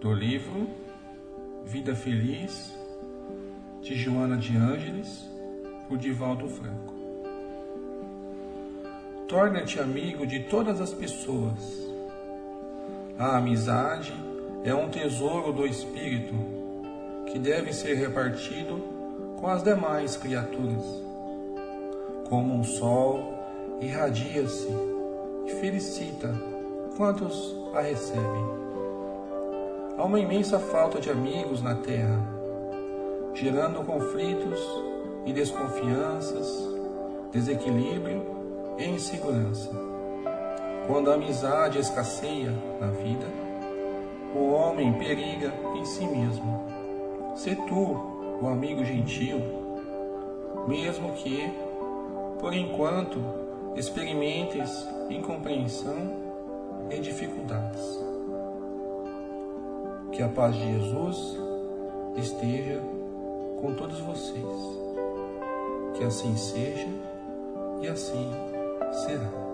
do livro Vida Feliz de Joana de Ângeles, por Divaldo Franco. Torna-te amigo de todas as pessoas. A amizade é um tesouro do espírito que deve ser repartido com as demais criaturas. Como um sol, irradia-se e felicita quantos a recebem. Uma imensa falta de amigos na Terra, gerando conflitos e desconfianças, desequilíbrio e insegurança. Quando a amizade escasseia na vida, o homem periga em si mesmo. Se tu, o amigo gentil, mesmo que, por enquanto, experimentes incompreensão e dificuldades. Que a paz de Jesus esteja com todos vocês. Que assim seja e assim será.